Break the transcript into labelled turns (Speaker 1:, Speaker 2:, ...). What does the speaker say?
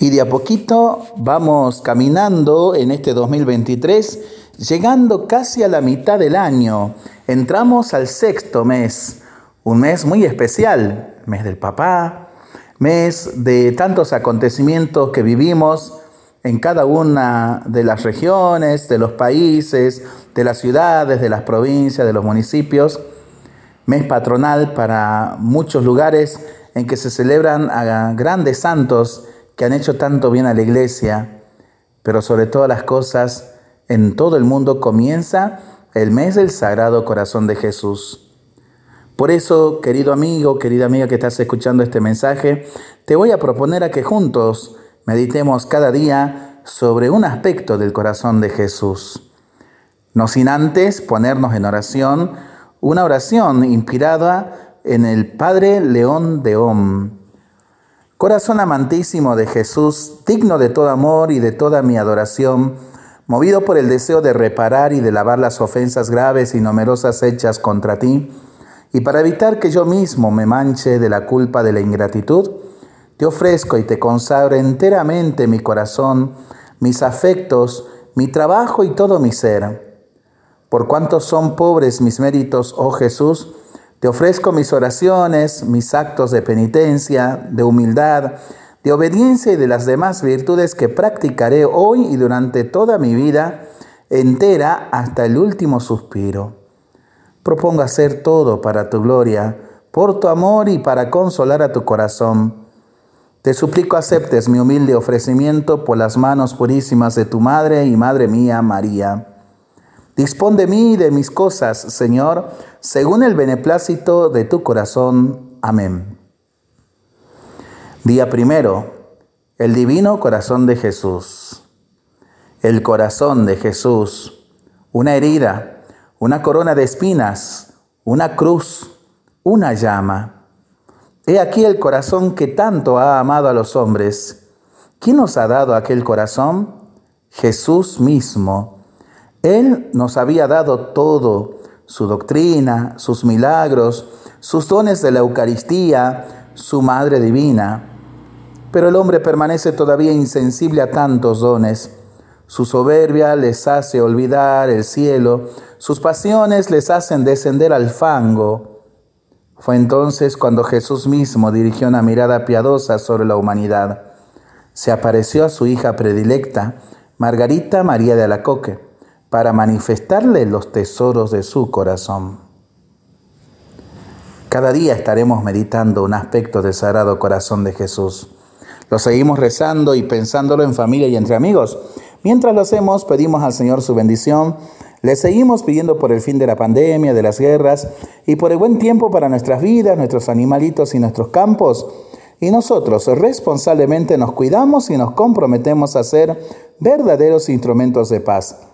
Speaker 1: Y de a poquito vamos caminando en este 2023, llegando casi a la mitad del año. Entramos al sexto mes, un mes muy especial, mes del papá, mes de tantos acontecimientos que vivimos en cada una de las regiones, de los países, de las ciudades, de las provincias, de los municipios. Mes patronal para muchos lugares en que se celebran grandes santos que han hecho tanto bien a la iglesia, pero sobre todas las cosas, en todo el mundo comienza el mes del Sagrado Corazón de Jesús. Por eso, querido amigo, querida amiga que estás escuchando este mensaje, te voy a proponer a que juntos meditemos cada día sobre un aspecto del corazón de Jesús. No sin antes ponernos en oración, una oración inspirada en el Padre León de Om Corazón amantísimo de Jesús, digno de todo amor y de toda mi adoración, movido por el deseo de reparar y de lavar las ofensas graves y numerosas hechas contra ti, y para evitar que yo mismo me manche de la culpa de la ingratitud, te ofrezco y te consagro enteramente mi corazón, mis afectos, mi trabajo y todo mi ser. Por cuanto son pobres mis méritos, oh Jesús, te ofrezco mis oraciones, mis actos de penitencia, de humildad, de obediencia y de las demás virtudes que practicaré hoy y durante toda mi vida entera hasta el último suspiro. Propongo hacer todo para tu gloria, por tu amor y para consolar a tu corazón. Te suplico aceptes mi humilde ofrecimiento por las manos purísimas de tu Madre y Madre mía, María. Dispón de mí y de mis cosas, Señor, según el beneplácito de tu corazón. Amén. Día primero, el divino corazón de Jesús. El corazón de Jesús, una herida, una corona de espinas, una cruz, una llama. He aquí el corazón que tanto ha amado a los hombres. ¿Quién nos ha dado aquel corazón? Jesús mismo él nos había dado todo, su doctrina, sus milagros, sus dones de la Eucaristía, su Madre Divina. Pero el hombre permanece todavía insensible a tantos dones. Su soberbia les hace olvidar el cielo, sus pasiones les hacen descender al fango. Fue entonces cuando Jesús mismo dirigió una mirada piadosa sobre la humanidad. Se apareció a su hija predilecta, Margarita María de Alacoque para manifestarle los tesoros de su corazón. Cada día estaremos meditando un aspecto del Sagrado Corazón de Jesús. Lo seguimos rezando y pensándolo en familia y entre amigos. Mientras lo hacemos, pedimos al Señor su bendición. Le seguimos pidiendo por el fin de la pandemia, de las guerras y por el buen tiempo para nuestras vidas, nuestros animalitos y nuestros campos. Y nosotros responsablemente nos cuidamos y nos comprometemos a ser verdaderos instrumentos de paz.